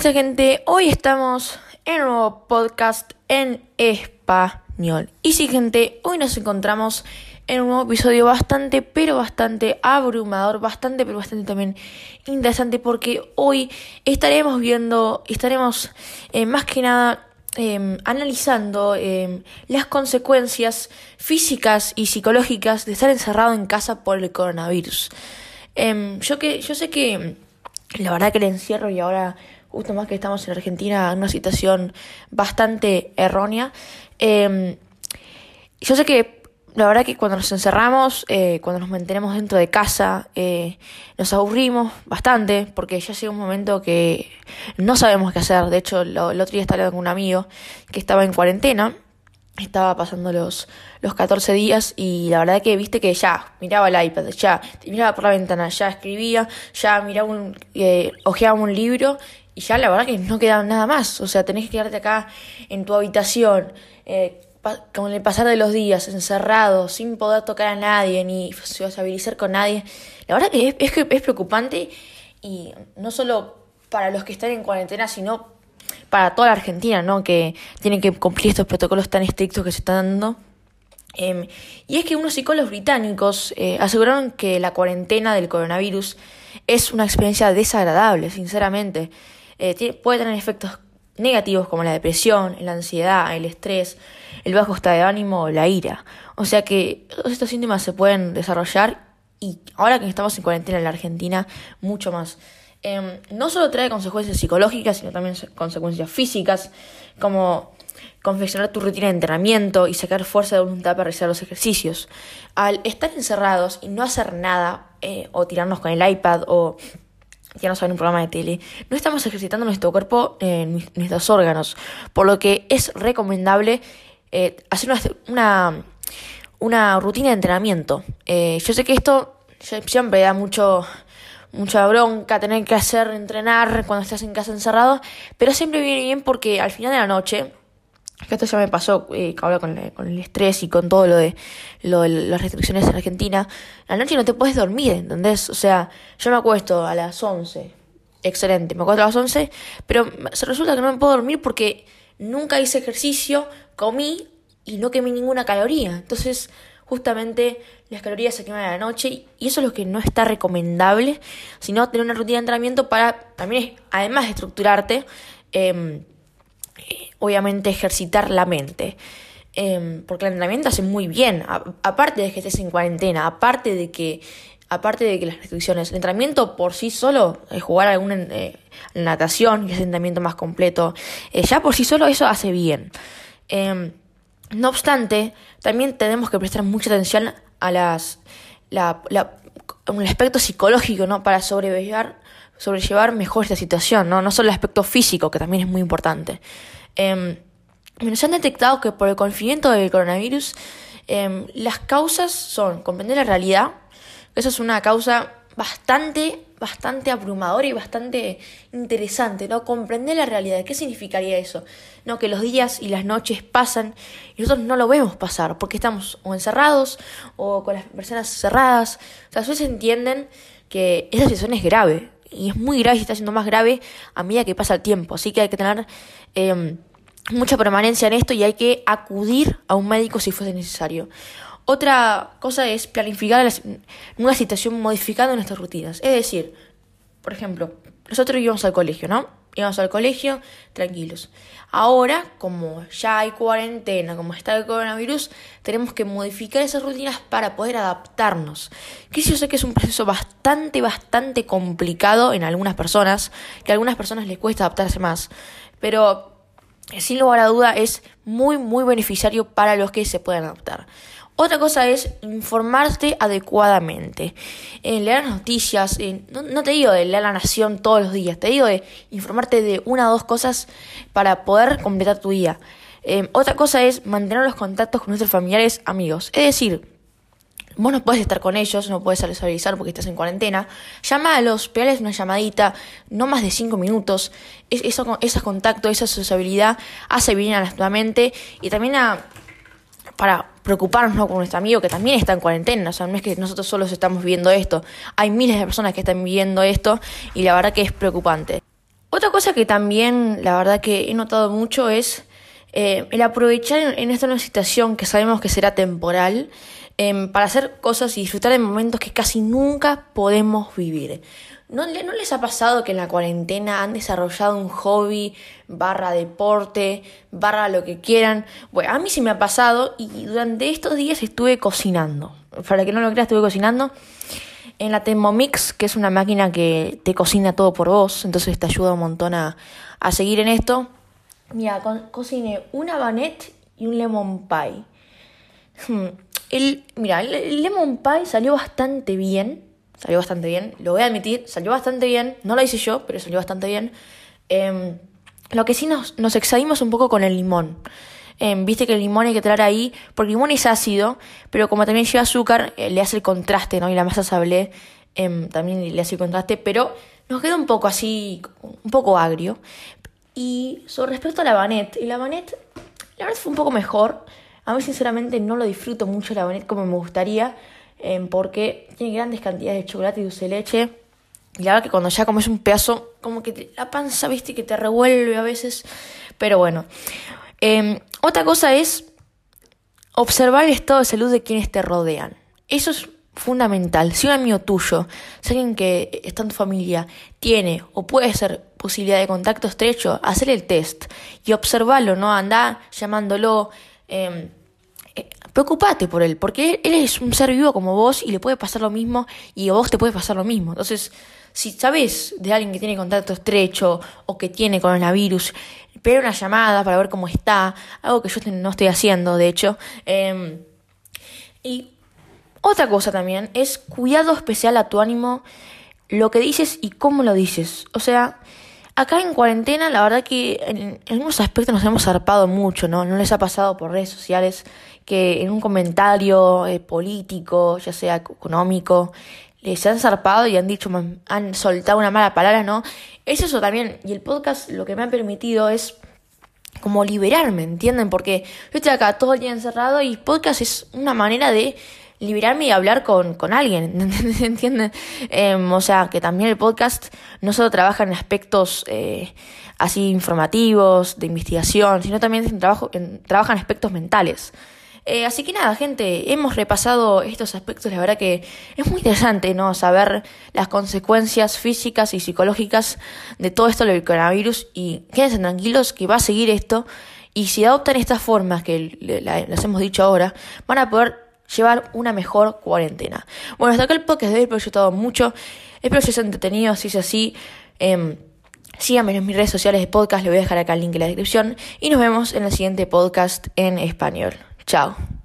está gente? Hoy estamos en un nuevo podcast en español. Y sí gente, hoy nos encontramos en un nuevo episodio bastante, pero bastante abrumador, bastante, pero bastante también interesante porque hoy estaremos viendo, estaremos eh, más que nada em, analizando em, las consecuencias físicas y psicológicas de estar encerrado en casa por el coronavirus. Em, yo, que, yo sé que la verdad que el encierro y ahora justo más que estamos en Argentina en una situación bastante errónea. Eh, yo sé que la verdad que cuando nos encerramos, eh, cuando nos mantenemos dentro de casa, eh, nos aburrimos bastante porque ya llega un momento que no sabemos qué hacer. De hecho, lo, el otro día estaba hablando con un amigo que estaba en cuarentena estaba pasando los, los 14 días y la verdad que viste que ya miraba el iPad, ya miraba por la ventana, ya escribía, ya miraba un, eh, ojeaba un libro y ya la verdad que no quedaba nada más. O sea, tenés que quedarte acá en tu habitación, eh, con el pasar de los días, encerrado, sin poder tocar a nadie ni sociabilizar con nadie. La verdad que es, es, es preocupante y no solo para los que están en cuarentena, sino para toda la Argentina, ¿no? Que tienen que cumplir estos protocolos tan estrictos que se están dando. Eh, y es que unos psicólogos británicos eh, aseguraron que la cuarentena del coronavirus es una experiencia desagradable, sinceramente. Eh, puede tener efectos negativos como la depresión, la ansiedad, el estrés, el bajo estado de ánimo la ira. O sea que todos estos síntomas se pueden desarrollar y ahora que estamos en cuarentena en la Argentina, mucho más. Eh, no solo trae consecuencias psicológicas, sino también consecuencias físicas, como confeccionar tu rutina de entrenamiento y sacar fuerza de voluntad para realizar los ejercicios. Al estar encerrados y no hacer nada, eh, o tirarnos con el iPad, o ya no saben un programa de tele, no estamos ejercitando nuestro cuerpo, en nuestros órganos, por lo que es recomendable eh, hacer una, una, una, rutina de entrenamiento. Eh, yo sé que esto siempre da mucho mucha bronca tener que hacer entrenar cuando estás en casa encerrado, pero siempre viene bien porque al final de la noche, que esto ya me pasó eh, ahora con, el estrés y con todo lo de, las restricciones en Argentina, la noche no te puedes dormir, ¿entendés? O sea, yo me acuesto a las 11, excelente, me acuesto a las 11, pero resulta que no me puedo dormir porque nunca hice ejercicio, comí y no quemé ninguna caloría. Entonces, justamente las calorías se queman a la noche y eso es lo que no está recomendable, sino tener una rutina de entrenamiento para también, además de estructurarte, eh, obviamente ejercitar la mente. Eh, porque el entrenamiento hace muy bien, aparte de que estés en cuarentena, aparte de que aparte de que las restricciones, el entrenamiento por sí solo, eh, jugar alguna eh, natación y ese entrenamiento más completo, eh, ya por sí solo eso hace bien. Em, no obstante, también tenemos que prestar mucha atención a las la, la, un aspecto psicológico, ¿no? Para sobrellevar, sobrellevar mejor esta situación, ¿no? No solo el aspecto físico, que también es muy importante. Eh, se han detectado que por el confinamiento del coronavirus, eh, las causas son comprender la realidad, eso es una causa bastante, bastante abrumadora y bastante interesante, ¿no? Comprender la realidad. ¿Qué significaría eso? No, que los días y las noches pasan y nosotros no lo vemos pasar porque estamos o encerrados o con las personas cerradas. O sea, ustedes entienden que esa situación es grave y es muy grave y está siendo más grave a medida que pasa el tiempo. Así que hay que tener eh, mucha permanencia en esto y hay que acudir a un médico si fuese necesario. Otra cosa es planificar una situación modificando nuestras rutinas. Es decir, por ejemplo, nosotros íbamos al colegio, ¿no? Íbamos al colegio tranquilos. Ahora, como ya hay cuarentena, como está el coronavirus, tenemos que modificar esas rutinas para poder adaptarnos. Que yo sé que es un proceso bastante, bastante complicado en algunas personas, que a algunas personas les cuesta adaptarse más. Pero, sin lugar a duda, es muy, muy beneficiario para los que se puedan adaptar. Otra cosa es informarte adecuadamente. Eh, leer noticias, eh, no, te digo de leer la nación todos los días, te digo de informarte de una o dos cosas para poder completar tu día. Eh, otra cosa es mantener los contactos con nuestros familiares, amigos. Es decir, vos no puedes estar con ellos, no puedes socializar porque estás en cuarentena. Llámalos, pegales una llamadita, no más de cinco minutos. Es, eso, ese contacto, esa sociabilidad hace bien a nuestra mente y también a para preocuparnos ¿no? con nuestro amigo que también está en cuarentena. O sea, no es que nosotros solos estamos viviendo esto. Hay miles de personas que están viviendo esto y la verdad que es preocupante. Otra cosa que también, la verdad que he notado mucho es eh, el aprovechar en esta nueva situación que sabemos que será temporal em, para hacer cosas y disfrutar de momentos que casi nunca podemos vivir. ¿No, ¿No, les ha pasado que en la cuarentena han desarrollado un hobby, barra deporte, barra lo que quieran? Bueno, a mí sí me ha pasado y durante estos días estuve cocinando. Para que no lo creas, estuve cocinando en la Thermomix, que es una máquina que te cocina todo por vos, entonces te ayuda un montón a, a seguir en esto. Mira, cociné una baguette y un lemon pie. Hmm, el, mira, el lemon pie salió bastante bien. Salió bastante bien, lo voy a admitir, salió bastante bien. No lo hice yo, pero salió bastante bien. Em, lo que sí nos, nos un poco con el limón. Em, viste que el limón hay que traer ahí, porque el limón es ácido, pero como también lleva azúcar, eh, le hace el contraste, ¿no? Y la masa sablé em, también le hace el contraste, pero nos queda un poco así, un poco agrio. Y sobre respecto a la banet, la banet, la verdad fue un poco mejor. A mí sinceramente no lo disfruto mucho la banet como me gustaría, em, porque tiene grandes cantidades de chocolate y dulce de leche. Y la verdad que cuando ya comes un pedazo, como que la panza, viste, que te revuelve a veces. Pero bueno. Em, otra cosa es observar el estado de salud de quienes te rodean. Eso es fundamental. Si un amigo tuyo, si alguien que está en tu familia, tiene o puede ser posibilidad de contacto estrecho, hacer el test y observarlo, ¿no? Andar llamándolo. Eh, preocupate por él, porque él es un ser vivo como vos y le puede pasar lo mismo y a vos te puede pasar lo mismo. Entonces, si sabes de alguien que tiene contacto estrecho o que tiene coronavirus, pega una llamada para ver cómo está, algo que yo no estoy haciendo, de hecho. Em, y otra cosa también es cuidado especial a tu ánimo, lo que dices y cómo lo dices. O sea, acá en cuarentena, la verdad que en, algunos aspectos nos hemos zarpado mucho, ¿no? No les ha pasado por redes sociales que en un comentario eh, político, ya sea económico, les han zarpado y han dicho, han soltado una mala palabra, ¿no? Es eso también. Y el podcast lo que me ha permitido es como liberarme, ¿entienden? Porque yo estoy acá todo el día encerrado y podcast es una manera de liberarme y hablar con, con alguien, ¿entienden? Em, o sea, que también el podcast no solo trabaja en aspectos eh, así informativos, de investigación, sino también en trabajo, en, trabaja en aspectos mentales. Eh, así que nada, gente, hemos repasado estos aspectos. La verdad que es muy interesante, ¿no? Saber las consecuencias físicas y psicológicas de todo esto del coronavirus. Y quédense tranquilos que va a seguir esto. Y si adoptan estas formas que les hemos dicho ahora, van a poder llevar una mejor cuarentena. Bueno, hasta acá el podcast de hoy, espero que mucho. Espero que haya entretenido, si es así. Eh, Síganme en mis redes sociales de podcast, les voy a dejar acá el link en la descripción y nos vemos en el siguiente podcast en español. Chao.